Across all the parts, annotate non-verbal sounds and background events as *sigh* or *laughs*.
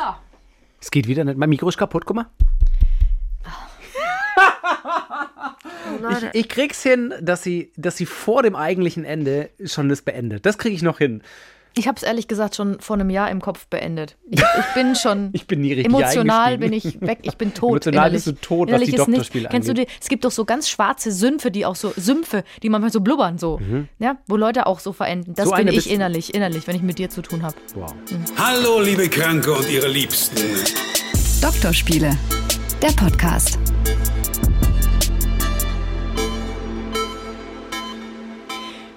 So. Es geht wieder nicht. Mein Mikro ist kaputt, guck mal. Ich, ich krieg's hin, dass sie, dass sie vor dem eigentlichen Ende schon das beendet. Das kriege ich noch hin. Ich habe es ehrlich gesagt schon vor einem Jahr im Kopf beendet. Ich, ich bin *laughs* schon Ich bin nie richtig emotional bin ich weg. Ich bin tot. Emotional innerlich. bist du tot, was Innerlich die ist nicht- Doktorspiele Kennst du die? angeht. Es gibt doch so ganz schwarze Sümpfe, die auch so Sümpfe, die manchmal so blubbern so, ja, wo Leute auch so verenden. Das Mhm. So bin ich innerlich, innerlich, wenn ich mit dir zu tun habe. Wow. Hallo, liebe Kranke und ihre Liebsten. Doktorspiele, der Podcast.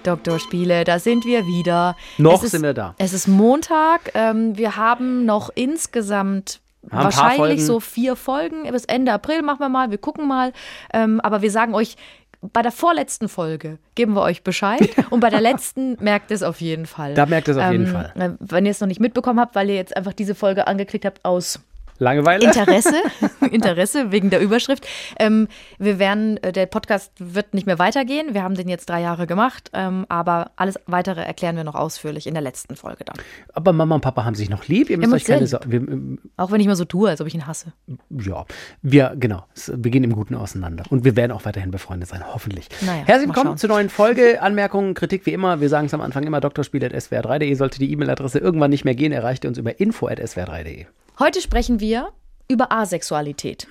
Doktorspiele, da sind wir wieder. Noch ist, sind wir da. Es ist Montag. Ähm, wir haben noch insgesamt Haben wahrscheinlich so vier Folgen. Bis Ende April machen wir mal. Wir gucken mal. Ähm, aber wir sagen euch, bei der vorletzten Folge geben wir euch Bescheid. *laughs* und bei der letzten merkt es auf jeden Fall. Da merkt es auf jeden Ähm, Fall. äh, Wenn ihr es noch nicht mitbekommen habt, weil ihr jetzt einfach diese Folge angeklickt habt aus Langeweile? Interesse, *laughs* Interesse wegen der Überschrift. Ähm, wir werden, äh, der Podcast wird nicht mehr weitergehen. Wir haben den jetzt drei Jahre gemacht, ähm, aber alles weitere erklären wir noch ausführlich in der letzten Folge dann. Aber Mama und Papa haben sich noch lieb. Ihr müsst euch keine. Sorgen. Ähm, Auch wenn ich mal so tue, als ob ich ihn hasse. ja, wir, genau. Wir gehen im Guten auseinander. Und wir werden auch weiterhin befreundet sein, hoffentlich. Naja, Herzlich willkommen schauen. zur neuen Folge. Anmerkungen, Kritik wie immer. Wir sagen es am Anfang immer: Doktorspiel.swr3.de. Sollte die E-Mail-Adresse irgendwann nicht mehr gehen, erreicht ihr uns über info.swr3.de. Heute sprechen wir über Asexualität.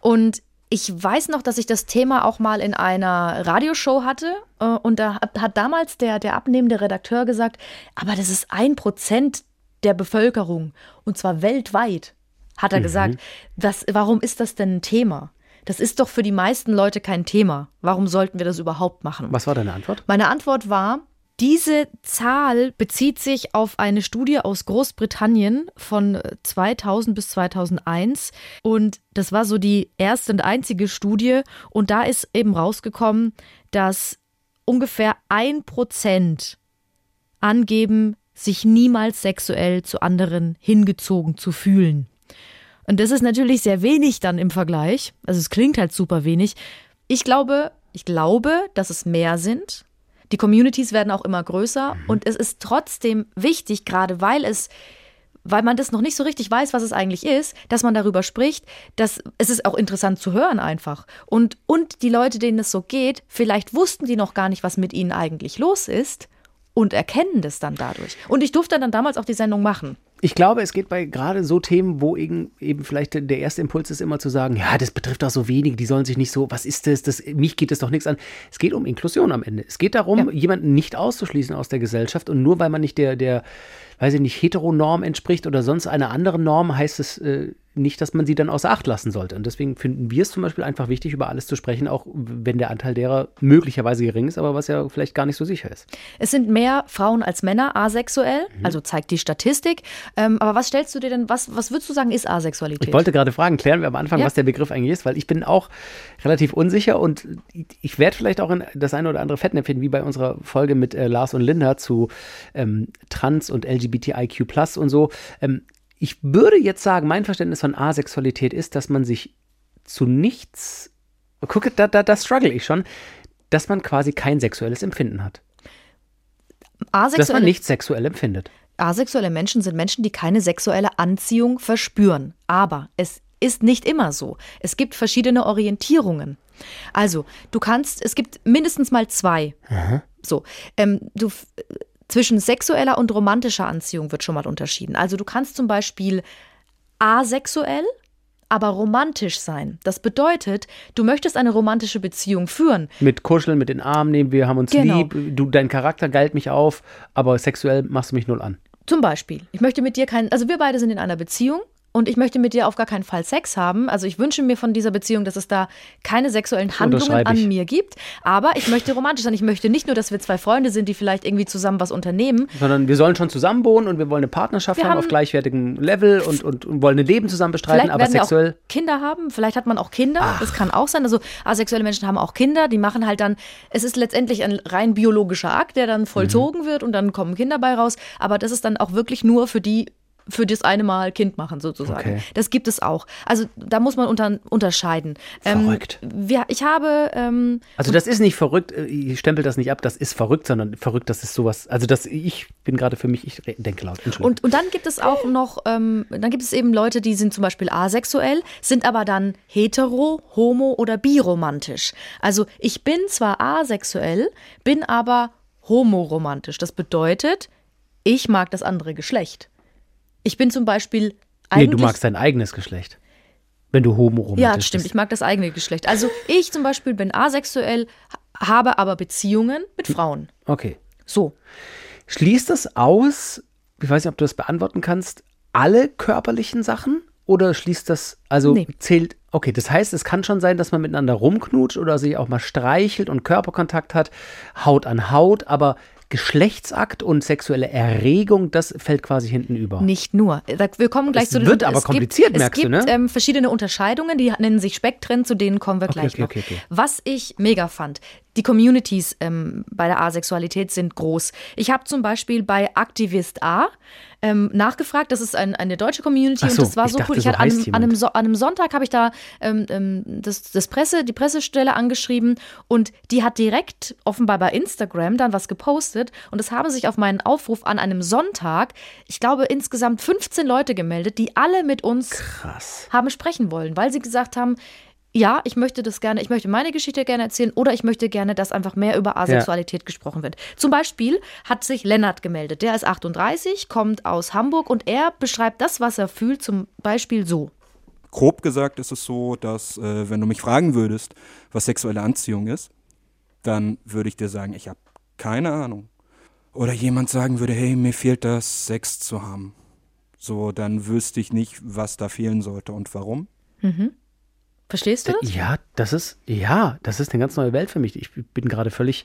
Und ich weiß noch, dass ich das Thema auch mal in einer Radioshow hatte. äh, Und da hat, damals der, der abnehmende Redakteur gesagt, aber das ist ein Prozent der Bevölkerung. Und zwar weltweit, hat er gesagt. Was, warum ist das denn ein Thema? Das ist doch für die meisten Leute kein Thema. Warum sollten wir das überhaupt machen? Was war deine Antwort? Meine Antwort war, diese Zahl bezieht sich auf eine Studie aus Großbritannien von äh, 2000 bis 2001 und das war so die erste und einzige Studie und da ist eben rausgekommen, dass ungefähr ein Prozent angeben, sich niemals sexuell zu anderen hingezogen zu fühlen. Und das ist natürlich sehr wenig dann im Vergleich. Also es klingt halt super wenig. Ich glaube, ich glaube, dass es mehr sind. Die Communities werden auch immer größer und es ist trotzdem wichtig, gerade weil es weil man das noch nicht so richtig weiß, was es eigentlich ist, dass man darüber spricht, dass es ist auch interessant zu hören einfach. Und, und die Leute, denen es so geht, vielleicht wussten die noch gar nicht, was mit ihnen eigentlich los ist und erkennen das dann dadurch. Und ich durfte dann damals auch die Sendung machen. Ich glaube, es geht bei gerade so Themen, wo eben, eben vielleicht der erste Impuls ist, immer zu sagen, ja, das betrifft doch so wenige, die sollen sich nicht so, was ist das, das mich geht das doch nichts an. Es geht um Inklusion am Ende. Es geht darum, jemanden nicht auszuschließen aus der Gesellschaft und nur weil man nicht der, der, weiß ich nicht, Heteronorm entspricht oder sonst einer anderen Norm, heißt es äh, nicht, dass man sie dann außer Acht lassen sollte. Und deswegen finden wir es zum Beispiel einfach wichtig, über alles zu sprechen, auch wenn der Anteil derer möglicherweise gering ist, aber was ja vielleicht gar nicht so sicher ist. Es sind mehr Frauen als Männer asexuell, also zeigt die Statistik. Ähm, aber was stellst du dir denn, was, was würdest du sagen, ist Asexualität? Ich wollte gerade fragen, klären wir am Anfang, Ja. was der Begriff eigentlich ist, weil ich bin auch relativ unsicher und ich werde vielleicht auch in das eine oder andere Fettnäpfchen, wie bei unserer Folge mit äh, Lars und Linda zu ähm, Trans und LGBTIQ und so. Ähm, ich würde jetzt sagen, mein Verständnis von Asexualität ist, dass man sich zu nichts, gucke, da, da, da struggle ich schon, dass man quasi kein sexuelles Empfinden hat. Dass man Asexuelle, nichts sexuell empfindet. asexuelle Menschen sind Menschen, die keine sexuelle Anziehung verspüren. Aber es ist nicht immer so. Es gibt verschiedene Orientierungen. Also, du kannst, es gibt mindestens mal zwei. So, ähm, du zwischen sexueller und romantischer Anziehung wird schon mal unterschieden. Also, du kannst zum Beispiel asexuell, aber romantisch sein. Das bedeutet, du möchtest eine romantische Beziehung führen. Mit Kuscheln, mit den Armen nehmen, wir haben uns Genau. lieb, du, dein Charakter geilt mich auf, aber sexuell machst du mich null an. Zum Beispiel, ich möchte mit dir keinen, also wir beide sind in einer Beziehung und ich möchte mit dir auf gar keinen Fall Sex haben. Also ich wünsche mir von dieser Beziehung, dass es da keine sexuellen Handlungen an mir gibt. Aber ich möchte romantisch sein. Ich möchte nicht nur, dass wir zwei Freunde sind, die vielleicht irgendwie zusammen was unternehmen. sondern wir sollen schon zusammen wohnen und wir wollen eine Partnerschaft Wir haben, auf gleichwertigem Level und, und, und wollen ein Leben zusammen bestreiten, Vielleicht aber werden wir sexuell. auch Kinder haben, vielleicht hat man auch Kinder, das kann auch sein. Also asexuelle Menschen haben auch Kinder, die machen halt dann, es ist letztendlich ein rein biologischer Akt, der dann vollzogen Mhm. wird und dann kommen Kinder bei raus. Aber das ist dann auch wirklich nur für die für das eine Mal Kind machen, sozusagen. Okay. Das gibt es auch. Also da muss man unter, unterscheiden. Ähm, Verrückt. wir, ich habe ähm, Also das ist nicht verrückt, äh, ich stempel das nicht ab, das ist verrückt, sondern verrückt, das ist sowas, also das, ich bin gerade für mich, ich denke laut. Entschuldigung. Und, und dann gibt es auch noch, ähm, dann gibt es eben Leute, die sind zum Beispiel asexuell, sind aber dann hetero, homo oder biromantisch. Also ich bin zwar asexuell, bin aber homoromantisch. Das bedeutet, ich mag das andere Geschlecht. Ich bin zum Beispiel nee, eigentlich. du magst dein eigenes Geschlecht. Wenn du homo Ja, stimmt. Ich mag das eigene Geschlecht. Also ich zum Beispiel bin asexuell, ha- habe aber Beziehungen mit Frauen. Okay. So. Schließt das aus, ich weiß nicht, ob du das beantworten kannst, alle körperlichen Sachen? Oder schließt das, also Nee. zählt, okay, das heißt, es kann schon sein, dass man miteinander rumknutscht oder sich auch mal streichelt und Körperkontakt hat, Haut an Haut, aber Geschlechtsakt und sexuelle Erregung, das fällt quasi hinten über. Nicht nur. Wir kommen gleich Es zu den wird aber es kompliziert, gibt, merkst es du, gibt, ne? Ähm, verschiedene Unterscheidungen, die nennen sich Spektren, zu denen kommen wir Okay, gleich okay, noch. okay. Was ich mega fand, die Communities ähm, bei der Asexualität sind groß. Ich habe zum Beispiel bei Aktivist A ähm, nachgefragt, das ist ein, eine deutsche Community so, und das war so dachte, cool. Ich hatte an, einem so an einem Sonntag habe ich da ähm, ähm, das, das Presse, die Pressestelle angeschrieben und die hat direkt offenbar bei Instagram dann was gepostet und es haben sich auf meinen Aufruf an einem Sonntag, ich glaube insgesamt 15 Leute gemeldet, die alle mit uns Krass. haben sprechen wollen, weil sie gesagt haben, ja, ich möchte das gerne, ich möchte meine Geschichte gerne erzählen oder ich möchte gerne, dass einfach mehr über Asexualität gesprochen wird. Zum Beispiel hat sich Lennart gemeldet. Der ist 38, kommt aus Hamburg und er beschreibt das, was er fühlt, zum Beispiel so. Grob gesagt ist es so, dass äh, wenn du mich fragen würdest, was sexuelle Anziehung ist, dann würde ich dir sagen, ich habe keine Ahnung. Oder jemand sagen würde, hey, mir fehlt das, Sex zu haben. So, dann wüsste ich nicht, was da fehlen sollte und warum. Verstehst du das? Ja, das ist, ja, das ist eine ganz neue Welt für mich. Ich bin gerade völlig,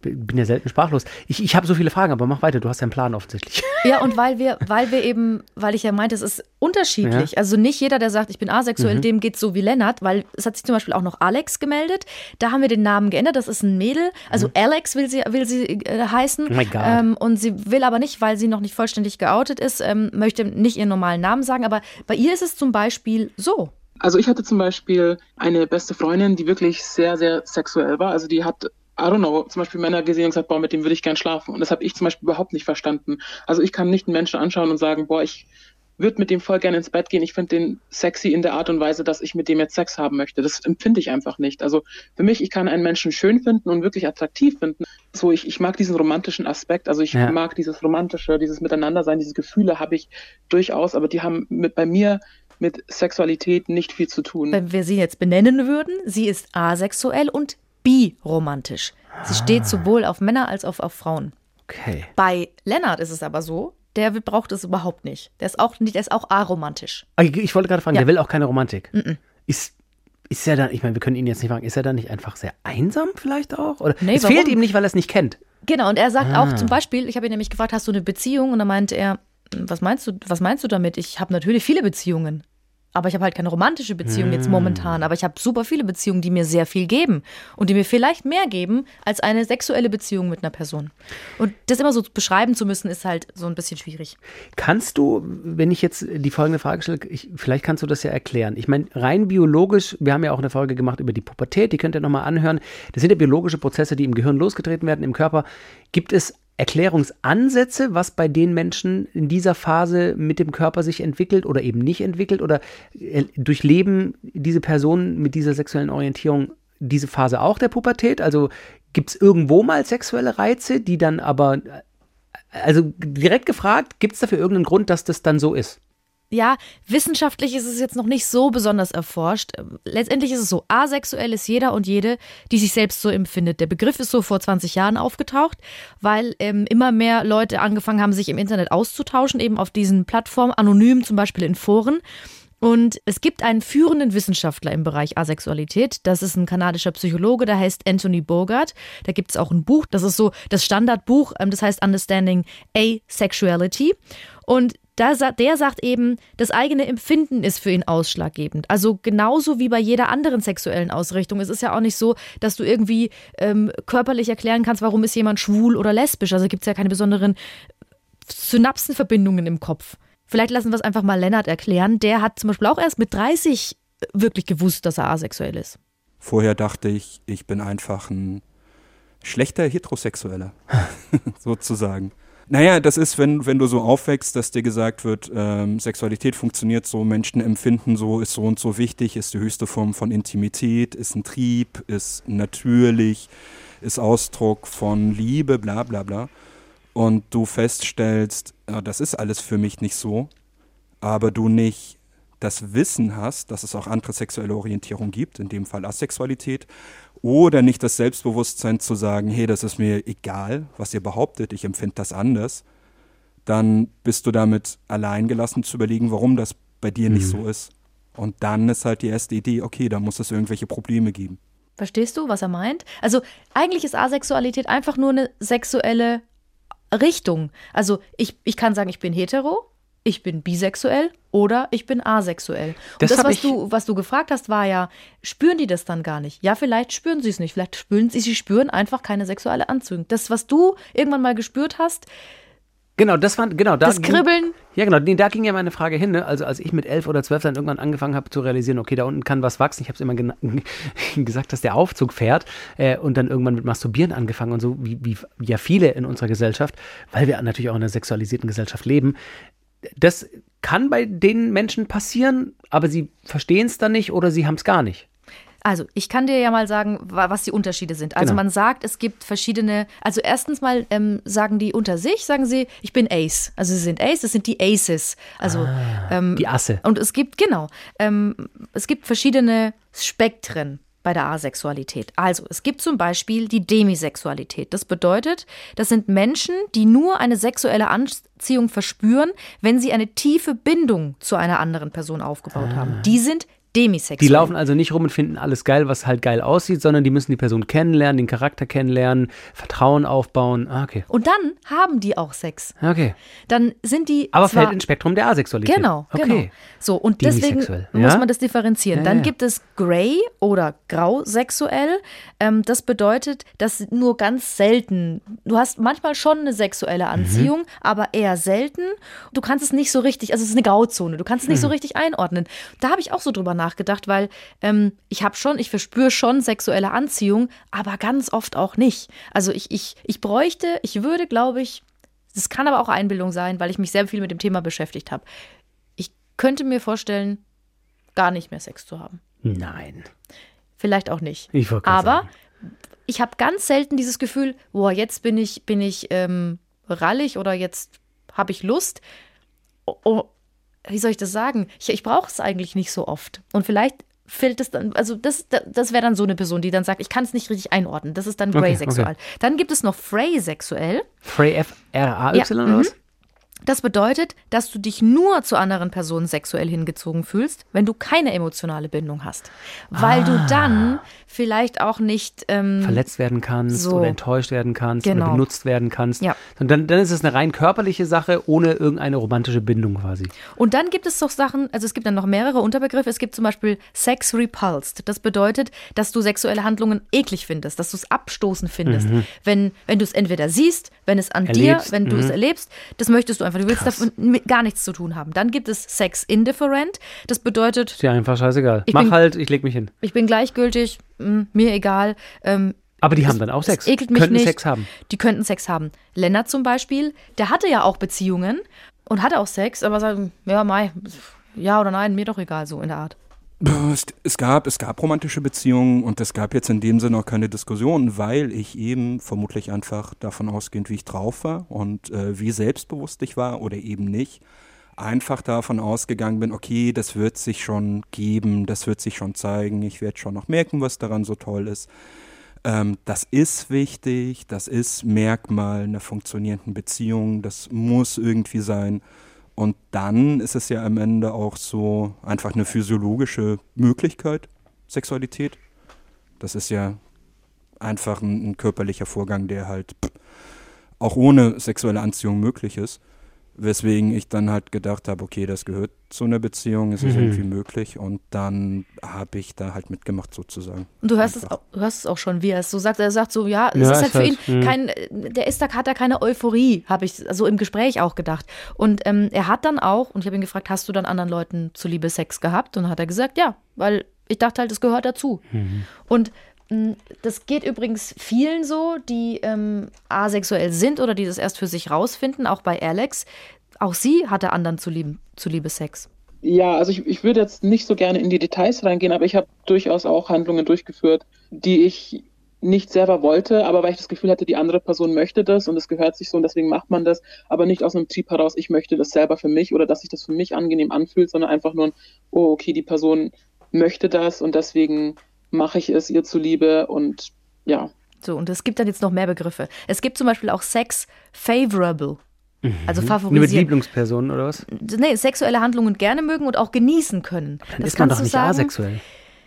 bin ja selten sprachlos. Ich, ich habe so viele Fragen, aber mach weiter, du hast ja einen Plan offensichtlich. *laughs* Ja, und weil wir, weil wir eben, weil ich ja meinte, es ist unterschiedlich. Ja. Also nicht jeder, der sagt, ich bin asexuell, dem geht's so wie Lennart, weil es hat sich zum Beispiel auch noch Alex gemeldet. Da haben wir den Namen geändert. Das ist ein Mädel. Also Alex will sie, will sie äh, heißen. Oh my God. Ähm, und sie will aber nicht, weil sie noch nicht vollständig geoutet ist, ähm, möchte nicht ihren normalen Namen sagen. Aber bei ihr ist es zum Beispiel so. Also ich hatte zum Beispiel eine beste Freundin, die wirklich sehr, sehr sexuell war. Also die hat, I don't know, zum Beispiel Männer gesehen und gesagt, boah, mit dem würde ich gern schlafen. Und das habe ich zum Beispiel überhaupt nicht verstanden. Also ich kann nicht einen Menschen anschauen und sagen, boah, ich würde mit dem voll gerne ins Bett gehen. Ich finde den sexy in der Art und Weise, dass ich mit dem jetzt Sex haben möchte. Das empfinde ich einfach nicht. Also für mich, ich kann einen Menschen schön finden und wirklich attraktiv finden. So, ich, ich mag diesen romantischen Aspekt. Also ich Ja. mag dieses romantische, dieses Miteinandersein, diese Gefühle habe ich durchaus, aber die haben mit bei mir mit Sexualität nicht viel zu tun. Wenn wir sie jetzt benennen würden, sie ist asexuell und biromantisch. Sie steht sowohl auf Männer als auch auf Frauen. Okay. Bei Lennart ist es aber so, der braucht es überhaupt nicht. Der ist auch nicht, der ist auch aromantisch. Ah, Ich, ich wollte gerade fragen, Ja. der will auch keine Romantik. Ist, ist er dann, ich meine, wir können ihn jetzt nicht fragen, ist er dann nicht einfach sehr einsam vielleicht auch? Oder Nee, es warum? fehlt ihm nicht, weil er es nicht kennt. Genau, und er sagt Ah. auch zum Beispiel, ich habe ihn nämlich gefragt, hast du eine Beziehung? Und dann meinte er, was meinst du, was meinst du damit? Ich habe natürlich viele Beziehungen. Aber ich habe halt keine romantische Beziehung Hm. jetzt momentan. Aber ich habe super viele Beziehungen, die mir sehr viel geben. Und die mir vielleicht mehr geben als eine sexuelle Beziehung mit einer Person. Und das immer so beschreiben zu müssen, ist halt so ein bisschen schwierig. Kannst du, wenn ich jetzt die folgende Frage stelle, ich, vielleicht kannst du das ja erklären. Ich meine, rein biologisch, wir haben ja auch eine Folge gemacht über die Pubertät, die könnt ihr nochmal anhören. Das sind ja biologische Prozesse, die im Gehirn losgetreten werden, im Körper. Gibt es Erklärungsansätze, was bei den Menschen in dieser Phase mit dem Körper sich entwickelt oder eben nicht entwickelt? Oder äh, durchleben diese Personen mit dieser sexuellen Orientierung diese Phase auch der Pubertät? Also gibt es irgendwo mal sexuelle Reize, die dann aber also direkt gefragt, gibt es dafür irgendeinen Grund, dass das dann so ist? Ja, wissenschaftlich ist es jetzt noch nicht so besonders erforscht. Letztendlich ist es so, asexuell ist jeder und jede, die sich selbst so empfindet. Der Begriff ist so vor 20 Jahren aufgetaucht, weil ähm, immer mehr Leute angefangen haben, sich im Internet auszutauschen, eben auf diesen Plattformen, anonym zum Beispiel in Foren. Und es gibt einen führenden Wissenschaftler im Bereich Asexualität. Das ist ein kanadischer Psychologe, der heißt Anthony Bogart. Da gibt es auch ein Buch, das ist so das Standardbuch, ähm, das heißt Understanding Asexuality. Und da, der sagt eben, das eigene Empfinden ist für ihn ausschlaggebend. Also genauso wie bei jeder anderen sexuellen Ausrichtung. Es ist ja auch nicht so, dass du irgendwie ähm, körperlich erklären kannst, warum ist jemand schwul oder lesbisch. Also gibt es ja keine besonderen Synapsenverbindungen im Kopf. Vielleicht lassen wir es einfach mal Lennart erklären. Der hat zum Beispiel auch erst mit 30 wirklich gewusst, dass er asexuell ist. Vorher dachte ich, ich bin einfach ein schlechter Heterosexueller, *laughs* sozusagen. Naja, das ist, wenn, wenn du so aufwächst, dass dir gesagt wird, ähm, Sexualität funktioniert so, Menschen empfinden so, ist so und so wichtig, ist die höchste Form von Intimität, ist ein Trieb, ist natürlich, ist Ausdruck von Liebe, bla bla bla. Und du feststellst, ja, das ist alles für mich nicht so, aber du nicht das Wissen hast, dass es auch andere sexuelle Orientierung gibt, in dem Fall Asexualität, oder nicht das Selbstbewusstsein zu sagen, hey, das ist mir egal, was ihr behauptet, ich empfinde das anders, dann bist du damit alleingelassen zu überlegen, warum das bei dir mhm. nicht so ist. Und dann ist halt die erste Idee, okay, da muss es irgendwelche Probleme geben. Verstehst du, was er meint? Also eigentlich ist Asexualität einfach nur eine sexuelle Richtung. Also ich, ich kann sagen, ich bin hetero, ich bin bisexuell oder ich bin asexuell. Und das, das was, du, was du gefragt hast, war ja, spüren die das dann gar nicht? Ja, vielleicht spüren sie es nicht. Vielleicht spüren sie, sie spüren einfach keine sexuelle Anzüge. Das, was du irgendwann mal gespürt hast, Genau, das war genau da. Das Kribbeln. Ging, ja, genau, da ging ja meine Frage hin. Ne? Also als ich mit elf oder zwölf dann irgendwann angefangen habe zu realisieren, okay, da unten kann was wachsen. Ich habe es immer *laughs* gesagt, dass der Aufzug fährt äh, und dann irgendwann mit Masturbieren angefangen und so wie, wie ja viele in unserer Gesellschaft, weil wir natürlich auch in einer sexualisierten Gesellschaft leben das kann bei den Menschen passieren, aber sie verstehen es dann nicht oder sie haben es gar nicht. Also, ich kann dir ja mal sagen, was die Unterschiede sind. Also, genau. man sagt, es gibt verschiedene. Also, erstens mal ähm, sagen die unter sich, sagen sie, ich bin Ace. Also, sie sind Ace, das sind die Aces. Also, ah, ähm, die Asse. Und es gibt, genau, ähm, es gibt verschiedene Spektren bei der Asexualität. Also, es gibt zum Beispiel die Demisexualität. Das bedeutet, das sind Menschen, die nur eine sexuelle Anziehung verspüren, wenn sie eine tiefe Bindung zu einer anderen Person aufgebaut ah. haben. Die sind demisexuell. Die laufen also nicht rum und finden alles geil, was halt geil aussieht, sondern die müssen die Person kennenlernen, den Charakter kennenlernen, Vertrauen aufbauen. Ah, okay. Und dann haben die auch Sex. Okay. Dann sind die. Aber fällt ins Spektrum der Asexualität. Genau, okay. genau. So, und deswegen ja? muss man das differenzieren. Ja, dann ja. gibt es Grey oder Grausexuell. Ähm, das bedeutet, dass nur ganz selten, du hast manchmal schon eine sexuelle Anziehung, mhm. aber eher selten. Du kannst es nicht so richtig, also es ist eine Grauzone, du kannst es nicht mhm. so richtig einordnen. Da habe ich auch so drüber nachgedacht nachgedacht, weil ähm, ich habe schon, ich verspüre schon sexuelle Anziehung, aber ganz oft auch nicht. Also ich, ich, ich bräuchte, ich würde, glaube ich, das kann aber auch Einbildung sein, weil ich mich sehr viel mit dem Thema beschäftigt habe. Ich könnte mir vorstellen, gar nicht mehr Sex zu haben. Nein. Vielleicht auch nicht. Ich aber sagen. ich habe ganz selten dieses Gefühl, boah, jetzt bin ich, bin ich ähm, rallig oder jetzt habe ich Lust. Oh, wie soll ich das sagen? Ich, ich brauche es eigentlich nicht so oft. Und vielleicht fällt es dann, also das, das wäre dann so eine Person, die dann sagt, ich kann es nicht richtig einordnen. Das ist dann Grey-sexuell. Okay, okay. Dann gibt es noch Frey-sexuell. Frey F-R-A-Y ja, oder was? Das bedeutet, dass du dich nur zu anderen Personen sexuell hingezogen fühlst, wenn du keine emotionale Bindung hast. Weil ah. du dann vielleicht auch nicht ähm, verletzt werden kannst so. oder enttäuscht werden kannst genau. oder benutzt werden kannst. Ja. Und dann, dann ist es eine rein körperliche Sache ohne irgendeine romantische Bindung quasi. Und dann gibt es doch Sachen, also es gibt dann noch mehrere Unterbegriffe. Es gibt zum Beispiel Sex repulsed. Das bedeutet, dass du sexuelle Handlungen eklig findest, dass du es abstoßend findest. Mhm. Wenn, wenn du es entweder siehst, wenn es an erlebst. dir, wenn du mhm. es erlebst, das möchtest du einfach einfach. Du willst damit gar nichts zu tun haben. Dann gibt es Sex Indifferent. Das bedeutet. Ist ja einfach scheißegal. Mach bin, halt, ich leg mich hin. Ich bin gleichgültig, mh, hm, mir egal. Ähm, aber die haben dann auch Sex. Ekelt mich könnten nicht. Sex haben. Die könnten Sex haben. Lennart zum Beispiel, der hatte ja auch Beziehungen und hatte auch Sex, aber sagt, ja, Mai, ja oder nein, mir doch egal, so in der Art. Es, gab, es gab romantische Beziehungen und es gab jetzt in dem Sinne auch keine Diskussion, weil ich eben vermutlich einfach davon ausgehend, wie ich drauf war und äh, wie selbstbewusst ich war oder eben nicht, einfach davon ausgegangen bin, okay, das wird sich schon geben, das wird sich schon zeigen, ich werde schon noch merken, was daran so toll ist. Ähm, das ist wichtig, das ist Merkmal einer funktionierenden Beziehung, das muss irgendwie sein. Und dann ist es ja am Ende auch so einfach eine physiologische Möglichkeit, Sexualität. Das ist ja einfach ein, ein körperlicher Vorgang, der halt auch ohne sexuelle Anziehung möglich ist. Weswegen ich dann halt gedacht habe, okay, das gehört zu einer Beziehung, es ist Mhm. irgendwie möglich. Und dann habe ich da halt mitgemacht sozusagen. Und du hörst, es auch, du hörst es auch schon, wie er es so sagt. Er sagt so, ja, es Ja, ist halt für ihn Mhm. kein, der ist da, hat da keine Euphorie, habe ich so im Gespräch auch gedacht. Und ähm, er hat dann auch, und ich habe ihn gefragt, hast du dann anderen Leuten zuliebe Sex gehabt? Und dann hat er gesagt, ja, weil ich dachte halt, es gehört dazu. Und mh, das geht übrigens vielen so, die ähm, asexuell sind oder die das erst für sich rausfinden, auch bei Alex. Auch sie hatte anderen zuliebe, zuliebe Sex. Ja, also ich, ich würde jetzt nicht so gerne in die Details reingehen, aber ich habe durchaus auch Handlungen durchgeführt, die ich nicht selber wollte, aber weil ich das Gefühl hatte, die andere Person möchte das und es gehört sich so und deswegen macht man das, aber nicht aus einem Trieb heraus, ich möchte das selber für mich oder dass sich das für mich angenehm anfühlt, sondern einfach nur, ein, oh, okay, die Person möchte das und deswegen mache ich es ihr zuliebe und ja. So, und es gibt dann jetzt noch mehr Begriffe. Es gibt zum Beispiel auch Sex favorable. Also Nur mit favorisieren. Lieblingspersonen oder was? Nee, sexuelle Handlungen gerne mögen und auch genießen können. Dann ist man doch nicht asexuell.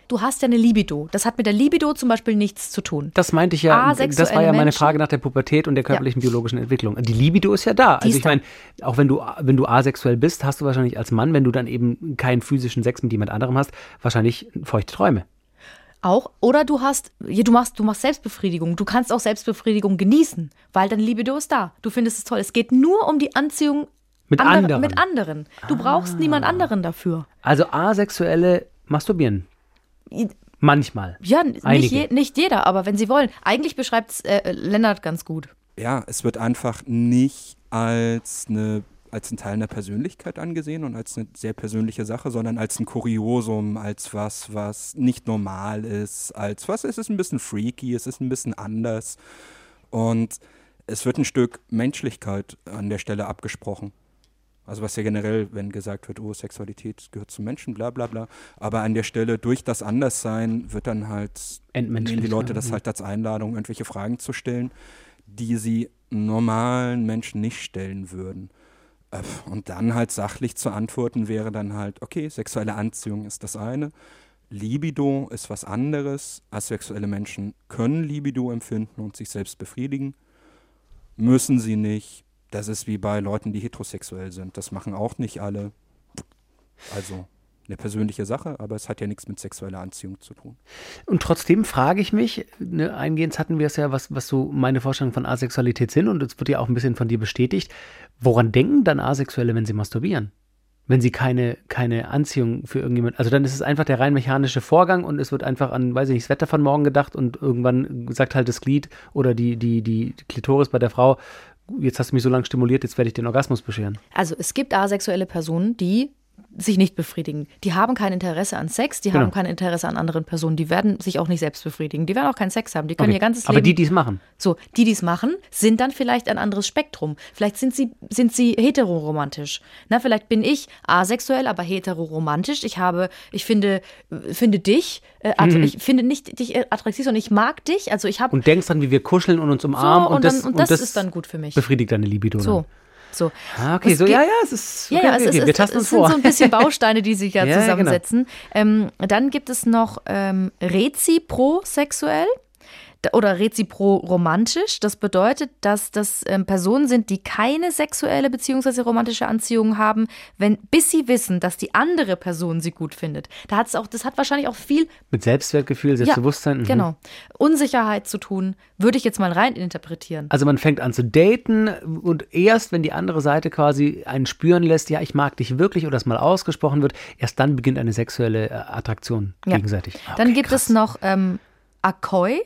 Du hast ja eine Libido. Das hat mit der Libido zum Beispiel nichts zu tun. Das meinte ich ja, das war ja meine Menschen- Frage nach der Pubertät und der körperlichen biologischen Entwicklung. Die Libido ist ja da. Die also ich meine, auch wenn du, wenn du asexuell bist, hast du wahrscheinlich als Mann, wenn du dann eben keinen physischen Sex mit jemand anderem hast, wahrscheinlich feuchte Träume. Auch. Oder du hast, du machst, du machst Selbstbefriedigung. Du kannst auch Selbstbefriedigung genießen, weil deine Libido ist da. Du findest es toll. Es geht nur um die Anziehung Mit anderer- anderen. Mit anderen. Du brauchst niemand anderen dafür. Also Asexuelle masturbieren. Manchmal. Ja, nicht, Einige. je, nicht jeder, aber wenn sie wollen. Eigentlich beschreibt es äh, Lennart ganz gut. Ja, es wird einfach nicht als eine als ein Teil einer Persönlichkeit angesehen und als eine sehr persönliche Sache, sondern als ein Kuriosum, als was, was nicht normal ist, als was, es ist ein bisschen freaky, es ist ein bisschen anders und es wird ein Stück Menschlichkeit an der Stelle abgesprochen. Also was ja generell, wenn gesagt wird, oh, Sexualität gehört zum Menschen, bla bla bla. Aber an der Stelle, durch das Anderssein, wird dann halt, nehmen die Leute das halt als Einladung, irgendwelche Fragen zu stellen, die sie normalen Menschen nicht stellen würden. Und dann halt sachlich zu antworten wäre dann halt, okay, sexuelle Anziehung ist das eine, Libido ist was anderes, asexuelle Menschen können Libido empfinden und sich selbst befriedigen, müssen sie nicht. Das ist wie bei Leuten, die heterosexuell sind. Das machen auch nicht alle. Also eine persönliche Sache, aber es hat ja nichts mit sexueller Anziehung zu tun. Und trotzdem frage ich mich, ne, eingehend hatten wir es ja, was, was so meine Vorstellungen von Asexualität sind, und es wird ja auch ein bisschen von dir bestätigt. Woran denken dann Asexuelle, wenn sie masturbieren? Wenn sie keine, keine Anziehung für irgendjemand, also dann ist es einfach der rein mechanische Vorgang und es wird einfach an, weiß ich nicht, das Wetter von morgen gedacht und irgendwann sagt halt das Glied oder die, die, die Klitoris bei der Frau, jetzt hast du mich so lange stimuliert, jetzt werde ich den Orgasmus bescheren. Also es gibt asexuelle Personen, die sich nicht befriedigen. Die haben kein Interesse an Sex, die Genau. haben kein Interesse an anderen Personen, die werden sich auch nicht selbst befriedigen, die werden auch keinen Sex haben, die können Okay. ihr ganzes Aber Leben die, die es machen. So, die, die es machen, sind dann vielleicht ein anderes Spektrum. Vielleicht sind sie, sind sie heteroromantisch. Na, vielleicht bin ich asexuell, aber heteroromantisch. Ich habe, ich finde, finde dich, äh, att- ich finde nicht dich äh, attraktiv, sondern ich mag dich. Also ich habe Und denkst dann, wie wir kuscheln und uns so umarmen und, das, dann, und das, ist dann gut für mich. befriedigt deine Libido. So, Dann. So. Ah, okay, Es so, ja, ja, es ist. Ja, okay, ja, okay, es, okay. ist, wir es, tasten es uns sind vor. so ein bisschen Bausteine, die sich *laughs* ja, Ja, ja, genau. zusammensetzen. ähm, dann gibt es noch ähm, reziprosexuell oder reziproromantisch. Das bedeutet, dass das ähm, Personen sind, die keine sexuelle bzw. romantische Anziehung haben, wenn, bis sie wissen, dass die andere Person sie gut findet. Da hat's auch, das hat wahrscheinlich auch viel Mit Selbstwertgefühl, Selbstbewusstsein. mhm. genau, Unsicherheit zu tun, würde ich jetzt mal rein interpretieren. Also man fängt an zu daten und erst, wenn die andere Seite quasi einen spüren lässt, ja, ich mag dich wirklich oder das mal ausgesprochen wird, erst dann beginnt eine sexuelle äh, Attraktion Ja. gegenseitig. Ah, Dann okay, gibt krass. es noch ähm, Akoi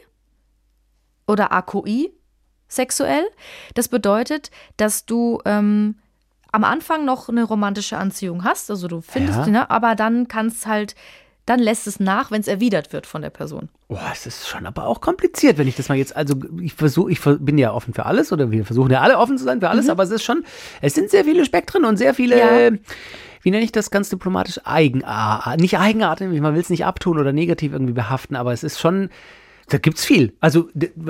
oder Akoi sexuell. Das bedeutet, dass du ähm, am Anfang noch eine romantische Anziehung hast, also du findest, Ja. ne, aber dann kannst halt, dann lässt es nach, wenn es erwidert wird von der Person. Oh, es ist schon aber auch kompliziert, wenn ich das mal jetzt, also ich versuche, ich bin ja offen für alles oder wir versuchen ja alle offen zu sein für alles, aber es ist schon, es sind sehr viele Spektren und sehr viele, Mhm. Ja. wie nenne ich das ganz diplomatisch, Eigenart, nicht Eigenart, man will es nicht abtun oder negativ irgendwie behaften, aber es ist schon, da gibt's viel. Also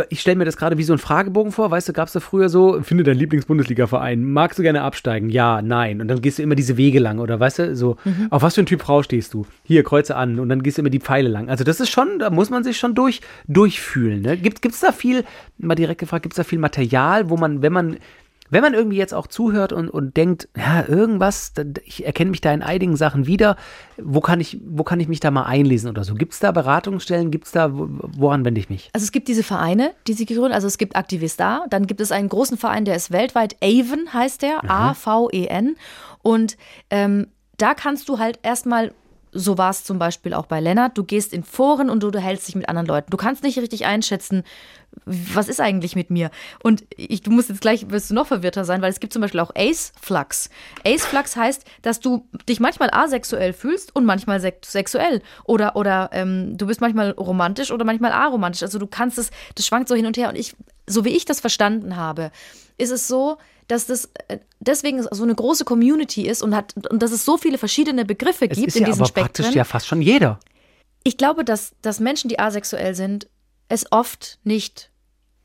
ich stelle mir das gerade wie so ein Fragebogen vor, weißt du, gab's da früher so, finde deinen Lieblings-Bundesliga-Verein, magst du gerne absteigen? Ja, nein. Und dann gehst du immer diese Wege lang oder weißt du, so, auf was für ein Typ Frau stehst du? Hier, kreuze an und dann gehst du immer die Pfeile lang. Also das ist schon, da muss man sich schon durch, durchfühlen. Ne? Gibt, gibt's da viel, mal direkt gefragt, gibt's da viel Material, wo man, wenn man Wenn man irgendwie jetzt auch zuhört und, und denkt, ja, irgendwas, ich erkenne mich da in einigen Sachen wieder, wo kann ich, wo kann ich mich da mal einlesen oder so? Gibt es da Beratungsstellen? Gibt es da, woran wende ich mich? Also es gibt diese Vereine, die sie gegründet also es gibt Aktivista, dann gibt es einen großen Verein, der ist weltweit, Avon heißt der, A-V-E-N. Und ähm, da kannst du halt erstmal so war es zum Beispiel auch bei Lennart. Du gehst in Foren und du, du hältst dich mit anderen Leuten. Du kannst nicht richtig einschätzen, was ist eigentlich mit mir? Und ich, du musst jetzt gleich, wirst du noch verwirrter sein, weil es gibt zum Beispiel auch Ace-Flux. Ace-Flux heißt, dass du dich manchmal asexuell fühlst und manchmal sexuell. Oder, oder ähm, du bist manchmal romantisch oder manchmal aromantisch. Also du kannst es, das schwankt so hin und her. Und ich, so wie ich das verstanden habe, ist es so, dass das äh, deswegen so eine große Community ist und hat und dass es so viele verschiedene Begriffe Es gibt ist in ja diesen aber Spektren. praktisch ja fast schon jeder. Ich glaube, dass, dass Menschen, die asexuell sind, es oft nicht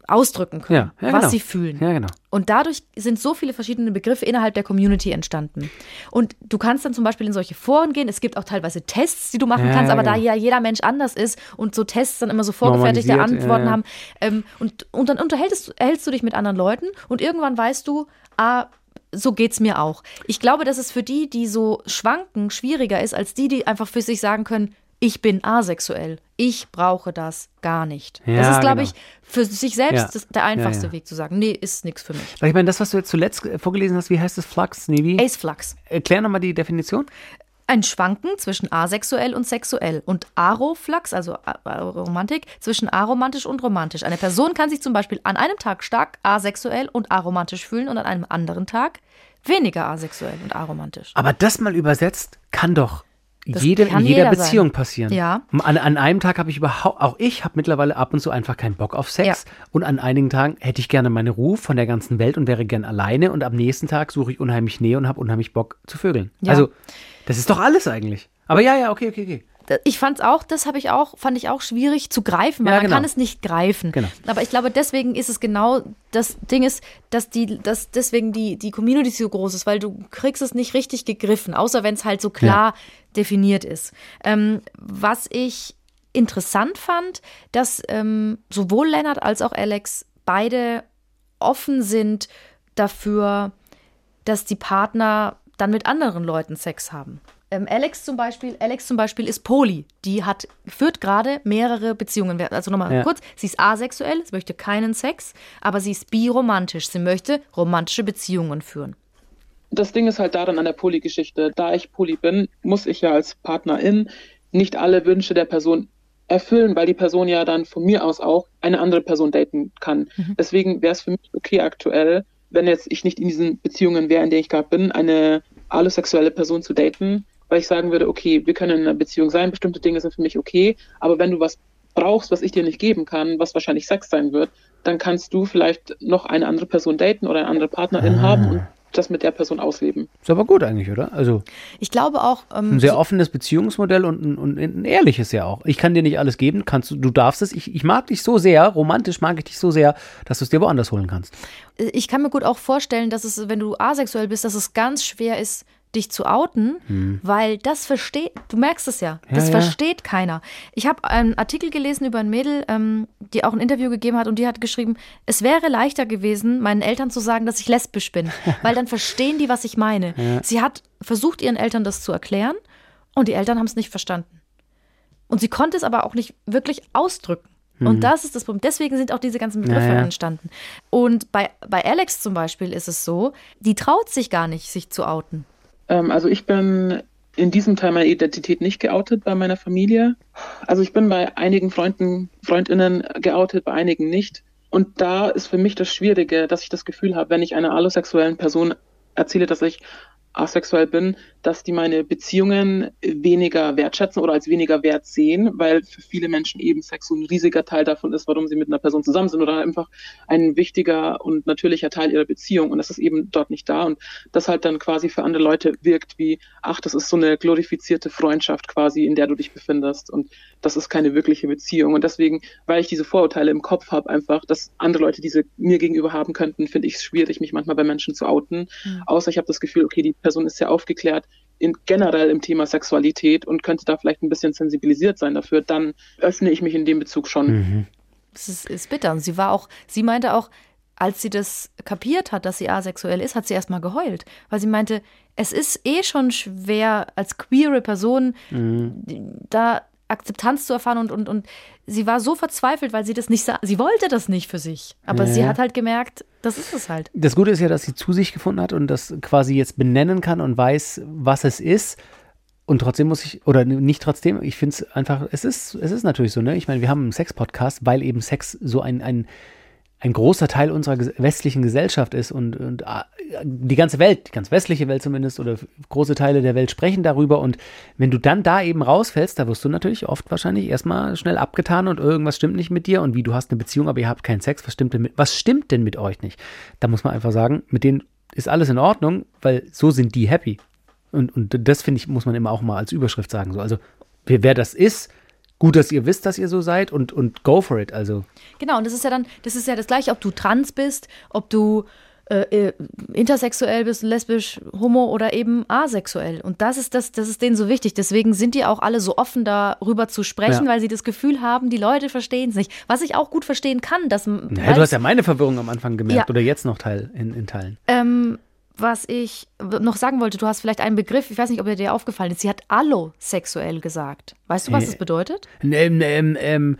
ausdrücken können, Ja, ja, was genau. sie fühlen. Ja, genau. Und dadurch sind so viele verschiedene Begriffe innerhalb der Community entstanden. Und du kannst dann zum Beispiel in solche Foren gehen. Es gibt auch teilweise Tests, die du machen kannst, aber genau. da ja jeder Mensch anders ist und so Tests dann immer so vorgefertigte Antworten haben. Ähm, und, und dann unterhältst, erhältst du dich mit anderen Leuten und irgendwann weißt du, ah, so geht's mir auch. Ich glaube, dass es für die, die so schwanken, schwieriger ist, als die, die einfach für sich sagen können, ich bin asexuell. Ich brauche das gar nicht. das Ja, ist, glaube genau. ich, für sich selbst Ja. das, der einfachste Ja. Weg zu sagen, nee, ist nichts für mich. Ich meine, das, was du jetzt zuletzt äh, vorgelesen hast, wie heißt das? Flux? Wie? Ace Flux. Erklär nochmal die Definition. Ein Schwanken zwischen asexuell und sexuell und Aroflux, also Romantik, zwischen aromantisch und romantisch. Eine Person kann sich zum Beispiel an einem Tag stark asexuell und aromantisch fühlen und an einem anderen Tag weniger asexuell und aromantisch. Aber das mal übersetzt kann doch Das jede, kann in jeder jeder Beziehung sein. passieren. Ja. An, an einem Tag habe ich überhaupt, auch ich habe mittlerweile ab und zu einfach keinen Bock auf Sex. Ja. Und an einigen Tagen hätte ich gerne meine Ruhe von der ganzen Welt und wäre gern alleine. Und am nächsten Tag suche ich unheimlich Nähe und habe unheimlich Bock zu vögeln. Ja. Also, das ist doch alles eigentlich. Aber ja, ja, okay, okay, okay. Ich fand's auch, das habe ich auch, fand ich auch schwierig zu greifen, weil Ja, man genau. kann es nicht greifen. Genau. Aber ich glaube, deswegen ist es genau, das Ding ist, dass die, dass deswegen die, die Community so groß ist, weil du kriegst es nicht richtig gegriffen, außer wenn es halt so klar definiert ist. Ähm, was ich interessant fand, dass ähm, sowohl Lennart als auch Alex beide offen sind dafür, dass die Partner dann mit anderen Leuten Sex haben. Ähm, Alex zum Beispiel, Alex zum Beispiel ist Poly. Die hat führt gerade mehrere Beziehungen. Also nochmal Ja. kurz: Sie ist asexuell, sie möchte keinen Sex, aber sie ist biromantisch. Sie möchte romantische Beziehungen führen. Das Ding ist halt daran an der Poly-Geschichte. Da ich Poly bin, muss ich ja als Partnerin nicht alle Wünsche der Person erfüllen, weil die Person ja dann von mir aus auch eine andere Person daten kann. Deswegen wäre es für mich okay aktuell, wenn jetzt ich nicht in diesen Beziehungen wäre, in denen ich gerade bin, eine allosexuelle Person zu daten, weil ich sagen würde, okay, wir können in einer Beziehung sein, bestimmte Dinge sind für mich okay, aber wenn du was brauchst, was ich dir nicht geben kann, was wahrscheinlich Sex sein wird, dann kannst du vielleicht noch eine andere Person daten oder eine andere Partnerin haben und das mit der Person ausleben. Ist aber gut eigentlich, oder? Also Ich glaube auch, ähm, ein sehr offenes Beziehungsmodell und ein, und ein ehrliches ja auch. Ich kann dir nicht alles geben, kannst du, du darfst es. Ich, ich mag dich so sehr, romantisch mag ich dich so sehr, dass du es dir woanders holen kannst. ich kann mir gut auch vorstellen, dass es, wenn du asexuell bist, dass es ganz schwer ist, dich zu outen, weil das versteht, du merkst es ja, das Hm. ja. versteht keiner. Ich habe einen Artikel gelesen über ein Mädel, ähm, die auch ein Interview gegeben hat und die hat geschrieben, es wäre leichter gewesen, meinen Eltern zu sagen, dass ich lesbisch bin, *laughs* weil dann verstehen die, was ich meine. Sie hat versucht, ihren Eltern das zu erklären und die Eltern haben es nicht verstanden. Und sie konnte es aber auch nicht wirklich ausdrücken. Und das ist das Problem. Deswegen sind auch diese ganzen Begriffe Mhm. Ja, ja. entstanden. Und bei, bei Alex zum Beispiel ist es so, die traut sich gar nicht, sich zu outen. Ähm, also ich bin in diesem Teil meiner Identität nicht geoutet bei meiner Familie. Also ich bin bei einigen Freunden, Freundinnen geoutet, bei einigen nicht. Und da ist für mich das Schwierige, dass ich das Gefühl habe, wenn ich einer allosexuellen Person erzähle, dass ich asexuell bin, dass die meine Beziehungen weniger wertschätzen oder als weniger wert sehen, weil für viele Menschen eben Sex so ein riesiger Teil davon ist, warum sie mit einer Person zusammen sind oder einfach ein wichtiger und natürlicher Teil ihrer Beziehung. Und das ist eben dort nicht da. Und das halt dann quasi für andere Leute wirkt wie, ach, das ist so eine glorifizierte Freundschaft quasi, in der du dich befindest. Und das ist keine wirkliche Beziehung. Und deswegen, weil ich diese Vorurteile im Kopf habe einfach, dass andere Leute diese mir gegenüber haben könnten, finde ich es schwierig, mich manchmal bei Menschen zu outen, außer ich habe das Gefühl, okay, die Person ist sehr aufgeklärt in, generell im Thema Sexualität und könnte da vielleicht ein bisschen sensibilisiert sein dafür, dann öffne ich mich in dem Bezug schon. Mhm. Das ist, ist bitter. Und sie war auch, sie meinte auch, als sie das kapiert hat, dass sie asexuell ist, hat sie erstmal geheult, weil sie meinte, es ist eh schon schwer als queere Person da Akzeptanz zu erfahren und, und, und sie war so verzweifelt, weil sie das nicht sah. Sie wollte das nicht für sich, aber Ja, sie hat halt gemerkt, das ist es halt. Das Gute ist ja, dass sie zu sich gefunden hat und das quasi jetzt benennen kann und weiß, was es ist. Und trotzdem muss ich, oder nicht trotzdem, ich finde es einfach, es ist, es ist natürlich so, ne? Ich meine, wir haben einen Sex-Podcast, weil eben Sex so ein, ein, ein großer Teil unserer westlichen Gesellschaft ist und, und ah, die ganze Welt, die ganz westliche Welt zumindest oder große Teile der Welt sprechen darüber und wenn du dann da eben rausfällst, da wirst du natürlich oft wahrscheinlich erstmal schnell abgetan und irgendwas stimmt nicht mit dir und wie du hast eine Beziehung, aber ihr habt keinen Sex, was stimmt denn mit, was stimmt denn mit euch nicht? Da muss man einfach sagen, mit denen ist alles in Ordnung, weil so sind die happy. Und, und das finde ich, muss man immer auch mal als Überschrift sagen. So, also, wer, wer das ist, gut, dass ihr wisst, dass ihr so seid und, und go for it. Also, Genau, und das ist ja dann, das ist ja das gleiche, ob du trans bist, ob du äh, äh, intersexuell bist, lesbisch, homo oder eben asexuell. Und das ist das, das ist denen so wichtig. Deswegen sind die auch alle so offen darüber zu sprechen, Ja. weil sie das Gefühl haben, die Leute verstehen es nicht. Was ich auch gut verstehen kann, dass naja, du hast ja meine Verwirrung am Anfang gemerkt Ja. oder jetzt noch Teil in, in Teilen. Ähm, was ich noch sagen wollte, du hast vielleicht einen Begriff, ich weiß nicht, ob er dir aufgefallen ist. Sie hat allosexuell gesagt. Weißt du, was Nee. das bedeutet? Ähm, ähm, ähm,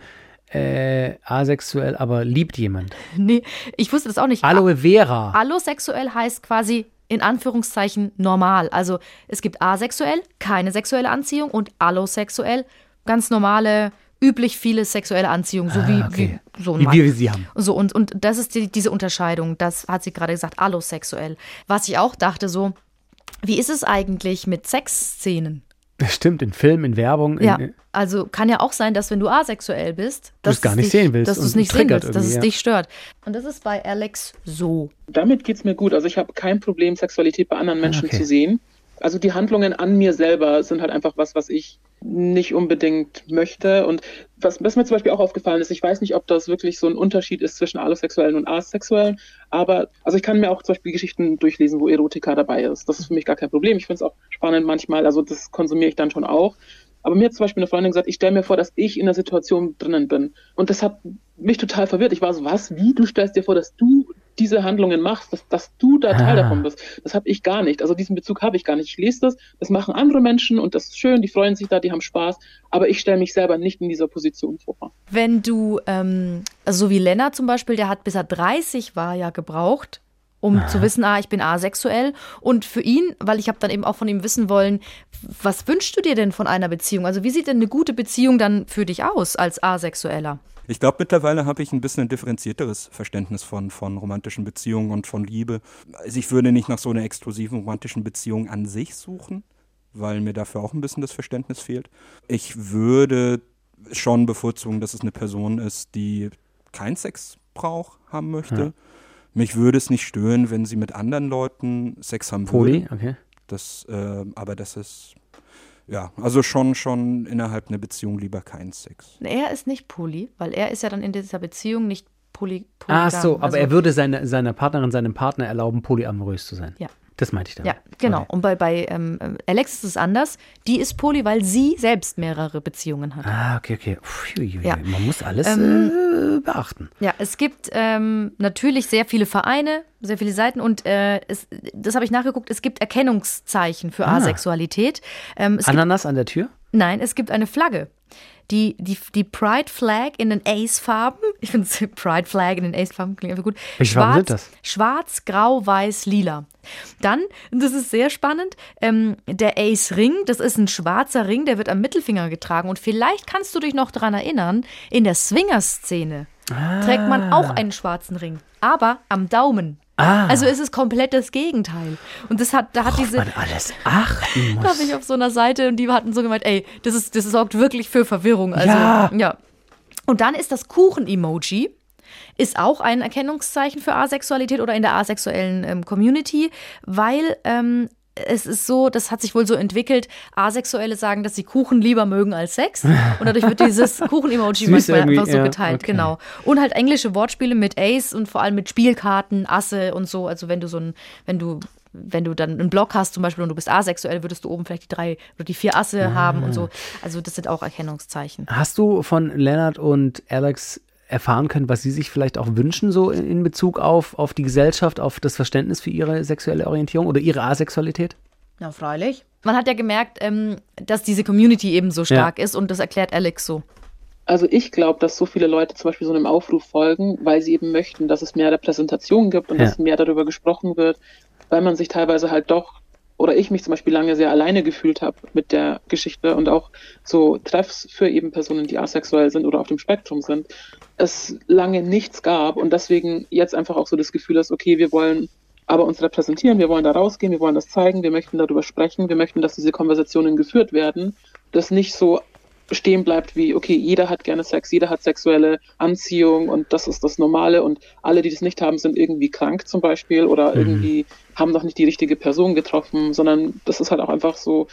äh, asexuell, aber liebt jemand. Nee, ich wusste das auch nicht. Aloe Vera. Allosexuell heißt quasi in Anführungszeichen normal. Also es gibt asexuell, keine sexuelle Anziehung und allosexuell, ganz normale, üblich viele sexuelle Anziehung, so wie, Ah, okay. wie so ein Wie Mann. wir sie haben. So, und, und das ist die, diese Unterscheidung, das hat sie gerade gesagt, allosexuell. Was ich auch dachte, so, wie ist es eigentlich mit Sexszenen? Das stimmt, in Film, in Werbung. Ja, In, also kann ja auch sein, dass wenn du asexuell bist, Du es dass gar nicht dich, sehen willst dass du es nicht sehen triggert willst, dass es ja. dich stört. Und das ist bei Alex so. Damit geht's mir gut. Also ich habe kein Problem, Sexualität bei anderen Menschen okay. zu sehen. Also die Handlungen an mir selber sind halt einfach was, was ich nicht unbedingt möchte. Und was, was mir zum Beispiel auch aufgefallen ist, ich weiß nicht, ob das wirklich so ein Unterschied ist zwischen Allosexuellen und Asexuellen, aber also ich kann mir auch zum Beispiel Geschichten durchlesen, wo Erotika dabei ist. Das ist für mich gar kein Problem. Ich finde es auch spannend manchmal, also das konsumiere ich dann schon auch. Aber mir hat zum Beispiel eine Freundin gesagt, ich stelle mir vor, dass ich in der Situation drinnen bin. Und das hat mich total verwirrt. Ich war so, was? Wie? Du stellst dir vor, dass du diese Handlungen machst, dass, dass du da Teil Ah. davon bist. Das habe ich gar nicht. Also diesen Bezug habe ich gar nicht. Ich lese das, das machen andere Menschen und das ist schön, die freuen sich da, die haben Spaß. Aber ich stelle mich selber nicht in dieser Position vor. Wenn du, ähm, also so wie Lennart zum Beispiel, der hat bis er 30 war ja gebraucht, um zu wissen, ah, ich bin asexuell. Und für ihn, weil ich habe dann eben auch von ihm wissen wollen, was wünschst du dir denn von einer Beziehung? Also wie sieht denn eine gute Beziehung dann für dich aus als Asexueller? Ich glaube, mittlerweile habe ich ein bisschen ein differenzierteres Verständnis von, von romantischen Beziehungen und von Liebe. Also ich würde nicht nach so einer exklusiven romantischen Beziehung an sich suchen, weil mir dafür auch ein bisschen das Verständnis fehlt. Ich würde schon bevorzugen, dass es eine Person ist, die keinen Sexbrauch haben möchte. Ja. Mich würde es nicht stören, wenn sie mit anderen Leuten Sex haben Poli, würde. okay. Das, äh, aber das ist, ja, also schon, schon innerhalb einer Beziehung lieber keinen Sex. Er ist nicht poly, weil er ist ja dann in dieser Beziehung nicht poly polygam. Ah, so, aber also, er würde seine, seiner Partnerin, seinem Partner erlauben, polyamorös zu sein. Ja. Das meinte ich damit. Ja, genau. Okay. Und bei, bei ähm, Alex ist es anders. Die ist poly, weil sie selbst mehrere Beziehungen hat. Ah, okay, okay. Puh, Ja. Man muss alles Ähm, äh, beachten. Ja, es gibt ähm, natürlich sehr viele Vereine, sehr viele Seiten und äh, es, das habe ich nachgeguckt. Es gibt Erkennungszeichen für Ah. Asexualität. Ähm, es gibt, Ananas an der Tür? nein, es gibt eine Flagge. Die, die, die Pride Flag in den Ace-Farben. Ich finde *laughs* Pride Flag in den Ace-Farben klingt einfach gut. Welche Farben sind das? Schwarz, Grau, Weiß, Lila. Dann, das ist sehr spannend, ähm, der Ace-Ring, das ist ein schwarzer Ring, der wird am Mittelfinger getragen. Und vielleicht kannst du dich noch daran erinnern, in der Swinger-Szene trägt man auch einen schwarzen Ring, aber am Daumen. Ah. Also es ist komplett das Gegenteil. Und das hat, da hat diese, Man alles achten *laughs* da muss. habe ich auf so einer Seite und die hatten so gemeint, ey, das, ist, das sorgt wirklich für Verwirrung. Also, Ja. ja. Und dann ist das Kuchen-Emoji. Ist auch ein Erkennungszeichen für Asexualität oder in der asexuellen ähm, Community, weil ähm, es ist so, das hat sich wohl so entwickelt, Asexuelle sagen, dass sie Kuchen lieber mögen als Sex. Und dadurch wird dieses *laughs* Kuchen-Emoji manchmal einfach so ja, geteilt, okay. genau. Und halt englische Wortspiele mit Ace und vor allem mit Spielkarten, Asse und so. Also wenn du so ein, wenn du wenn du dann einen Blog hast zum Beispiel und du bist asexuell, würdest du oben vielleicht die drei oder die vier Asse haben und so. Also das sind auch Erkennungszeichen. Hast du von Leonard und Alex erfahren können, was Sie sich vielleicht auch wünschen, so in, in Bezug auf, auf die Gesellschaft, auf das Verständnis für Ihre sexuelle Orientierung oder Ihre Asexualität? Ja, freilich. Man hat ja gemerkt, ähm, dass diese Community eben so stark ist und das erklärt Alex so. Also ich glaube, dass so viele Leute zum Beispiel so einem Aufruf folgen, weil sie eben möchten, dass es mehr Repräsentation gibt und Ja. dass mehr darüber gesprochen wird, weil man sich teilweise halt doch, oder ich mich zum Beispiel lange sehr alleine gefühlt habe mit der Geschichte und auch so Treffs für eben Personen, die asexuell sind oder auf dem Spektrum sind, es lange nichts gab und deswegen jetzt einfach auch so das Gefühl ist, okay, wir wollen aber uns repräsentieren, wir wollen da rausgehen, wir wollen das zeigen, wir möchten darüber sprechen, wir möchten, dass diese Konversationen geführt werden, das nicht so stehen bleibt wie, okay, jeder hat gerne Sex, jeder hat sexuelle Anziehung und das ist das Normale und alle, die das nicht haben, sind irgendwie krank zum Beispiel oder irgendwie haben noch nicht die richtige Person getroffen, sondern das ist halt auch einfach so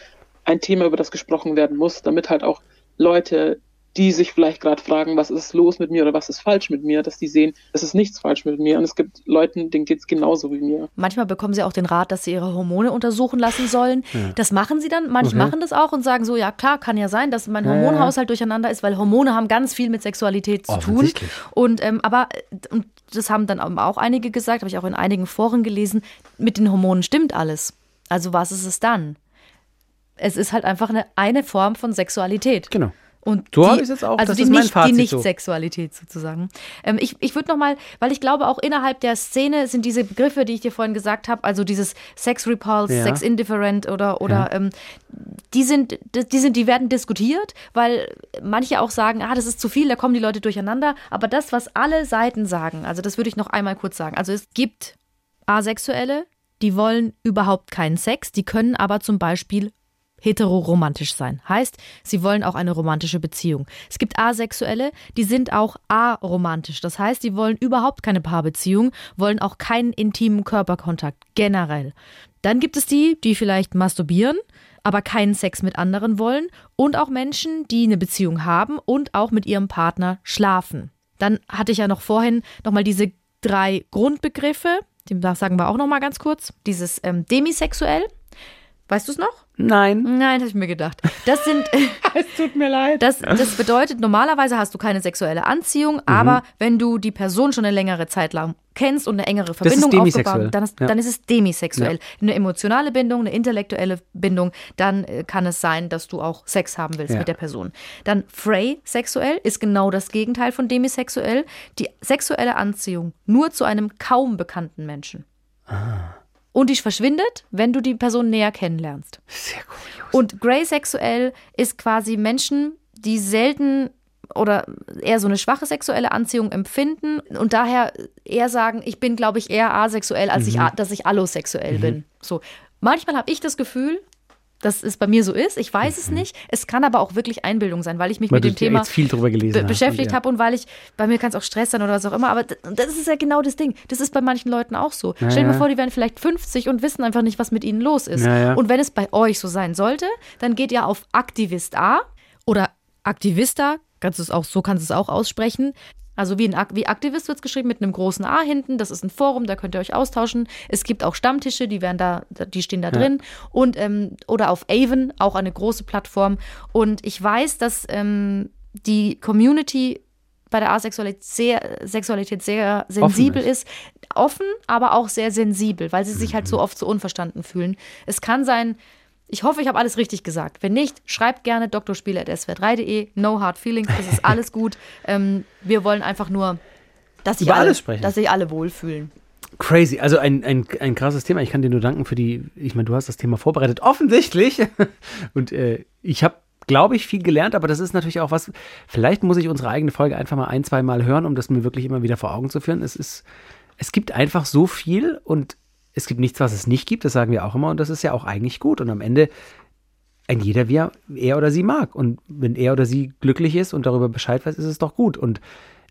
ein Thema, über das gesprochen werden muss, damit halt auch Leute, die sich vielleicht gerade fragen, was ist los mit mir oder was ist falsch mit mir, dass die sehen, es ist nichts falsch mit mir und es gibt Leuten, denen geht es genauso wie mir. Manchmal bekommen sie auch den Rat, dass sie ihre Hormone untersuchen lassen sollen. Das machen sie dann. Manche Okay. machen das auch und sagen so, ja klar, kann ja sein, dass mein Ja, ja. Hormonhaushalt durcheinander ist, weil Hormone haben ganz viel mit Sexualität zu tun. Und ähm, aber äh, und das haben dann auch einige gesagt, habe ich auch in einigen Foren gelesen, mit den Hormonen stimmt alles. Also was ist es dann? Es ist halt einfach eine, eine Form von Sexualität. Genau. Und So die, habe ich es jetzt auch. Also Das die ist mein nicht, Fazit die so. Nicht-Sexualität sozusagen. Ähm, ich ich würde nochmal, weil ich glaube, auch innerhalb der Szene sind diese Begriffe, die ich dir vorhin gesagt habe, also dieses Sex Repulse, Ja. Sex Indifferent oder, oder ähm, die sind, die sind, die werden diskutiert, weil manche auch sagen, ah, das ist zu viel, da kommen die Leute durcheinander. Aber das, was alle Seiten sagen, also das würde ich noch einmal kurz sagen. Also es gibt Asexuelle, die wollen überhaupt keinen Sex, die können aber zum Beispiel heteroromantisch sein. Heißt, sie wollen auch eine romantische Beziehung. Es gibt Asexuelle, die sind auch aromantisch. Das heißt, die wollen überhaupt keine Paarbeziehung, wollen auch keinen intimen Körperkontakt generell. Dann gibt es die, die vielleicht masturbieren, aber keinen Sex mit anderen wollen und auch Menschen, die eine Beziehung haben und auch mit ihrem Partner schlafen. Dann hatte ich ja noch vorhin nochmal diese drei Grundbegriffe, die sagen wir auch nochmal ganz kurz. Dieses ähm, demisexuell, weißt du es noch? Nein. Nein, habe ich mir gedacht. Das sind, *laughs* Es tut mir leid. das, das bedeutet, normalerweise hast du keine sexuelle Anziehung, Mhm. aber wenn du die Person schon eine längere Zeit lang kennst und eine engere Verbindung aufgebaut, dann ist, Ja. dann ist es demisexuell. Eine emotionale Bindung, eine intellektuelle Bindung, dann äh, kann es sein, dass du auch Sex haben willst Ja. mit der Person. Dann Frey sexuell ist genau das Gegenteil von demisexuell. Die sexuelle Anziehung nur zu einem kaum bekannten Menschen. Und die verschwindet, wenn du die Person näher kennenlernst. Sehr kurios. Und graysexuell ist quasi Menschen, die selten oder eher so eine schwache sexuelle Anziehung empfinden und daher eher sagen, ich bin, glaube ich, eher asexuell, als Mhm. ich, dass ich allosexuell bin. So. Manchmal habe ich das Gefühl, dass es bei mir so ist. Ich weiß es nicht. Es kann aber auch wirklich Einbildung sein, weil ich mich Mhm. Weil mit dem Thema viel drüber gelesen be beschäftigt und ja. habe und weil ich, bei mir kann es auch Stress sein oder was auch immer, aber das ist ja genau das Ding. Das ist bei manchen Leuten auch so. Ja, Stell dir mal ja. vor, die werden vielleicht 50 und wissen einfach nicht, was mit ihnen los ist. Und wenn es bei euch so sein sollte, dann geht ihr auf Aktivist A oder Aktivista, kannst du es auch, so kannst du es auch aussprechen. Also wie, ein, wie Aktivist wird es geschrieben mit einem großen A hinten. Das ist ein Forum, da könnt ihr euch austauschen. Es gibt auch Stammtische, die werden da, die stehen da drin. Und ähm, oder auf Avon, auch eine große Plattform. Und ich weiß, dass ähm, die Community bei der Asexualität sehr, Sexualität sehr sensibel ist. ist. Offen, aber auch sehr sensibel, weil sie sich halt so oft so unverstanden fühlen. Es kann sein, ich hoffe, ich habe alles richtig gesagt. Wenn nicht, schreibt gerne drspiele.swr3.de. No hard feelings, das ist alles gut. *laughs* ähm, wir wollen einfach nur, dass sich alle, dass sich alle wohlfühlen. Crazy. Also ein, ein, ein krasses Thema. Ich kann dir nur danken für die, ich meine, du hast das Thema vorbereitet, offensichtlich. *laughs* Und äh, ich habe, glaube ich, viel gelernt, aber das ist natürlich auch was, vielleicht muss ich unsere eigene Folge einfach mal ein, zwei Mal hören, um das mir wirklich immer wieder vor Augen zu führen. Es ist, es gibt einfach so viel und es gibt nichts, was es nicht gibt, das sagen wir auch immer und das ist ja auch eigentlich gut. Und am Ende ein jeder, wie er, er oder sie mag. Und wenn er oder sie glücklich ist und darüber Bescheid weiß, ist es doch gut. Und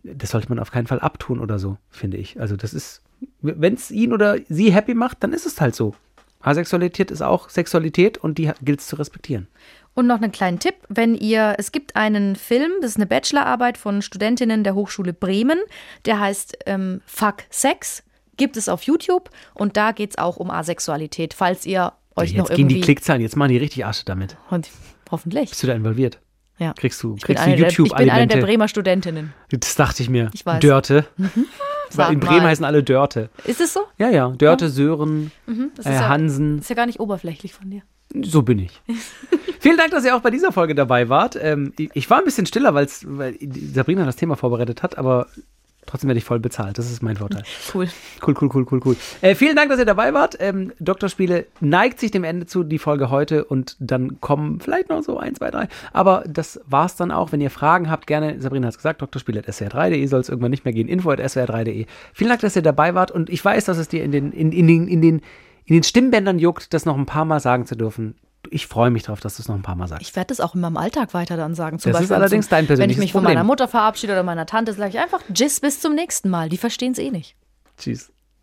das sollte man auf keinen Fall abtun oder so, finde ich. Also das ist, wenn es ihn oder sie happy macht, dann ist es halt so. Asexualität ist auch Sexualität und die gilt es zu respektieren. Und noch einen kleinen Tipp, wenn ihr, es gibt einen Film, das ist eine Bachelorarbeit von Studentinnen der Hochschule Bremen, der heißt ähm, Fuck Sex, gibt es auf YouTube und da geht es auch um Asexualität, falls ihr euch Jetzt noch gehen irgendwie... die Klickzahlen, jetzt machen die richtig Asche damit. Und hoffentlich. Bist du da involviert? Ja. Kriegst du, kriegst du eine der, ich bin eine der. Bremer Studentinnen. Das dachte ich mir. Ich weiß. Dörte. *laughs* Sag In Bremen mal. heißen alle Dörte. Ist es so? Ja, ja. Dörte, Sören, Das äh, ist, ja, Hansen. ist ja gar nicht oberflächlich von dir. So bin ich. *laughs* Vielen Dank, dass ihr auch bei dieser Folge dabei wart. Ähm, ich- war ein bisschen stiller, weil Sabrina das Thema vorbereitet hat, aber trotzdem werde ich voll bezahlt. Das ist mein Vorteil. Cool. Cool, cool, cool, cool, cool. Äh, vielen Dank, dass ihr dabei wart. Ähm, Doktorspiele neigt sich dem Ende zu, die Folge heute. Und dann kommen vielleicht noch so ein, zwei, drei. Aber das war's dann auch. Wenn ihr Fragen habt, gerne, Sabrina hat es gesagt, doktorspiele.swr3.de soll es irgendwann nicht mehr gehen. info.swr3.de. Vielen Dank, dass ihr dabei wart. Und ich weiß, dass es dir in den, in, in in den, in den Stimmbändern juckt, das noch ein paar Mal sagen zu dürfen. Ich freue mich drauf, dass du es noch ein paar Mal sagst. Ich werde das auch in meinem Alltag weiter dann sagen. Zum Das ist Beispiel allerdings dein Wenn ich persönliches mich von Problem. meiner Mutter verabschiede oder meiner Tante, sage ich einfach Tschüss, bis zum nächsten Mal. Die verstehen es eh nicht. Tschüss.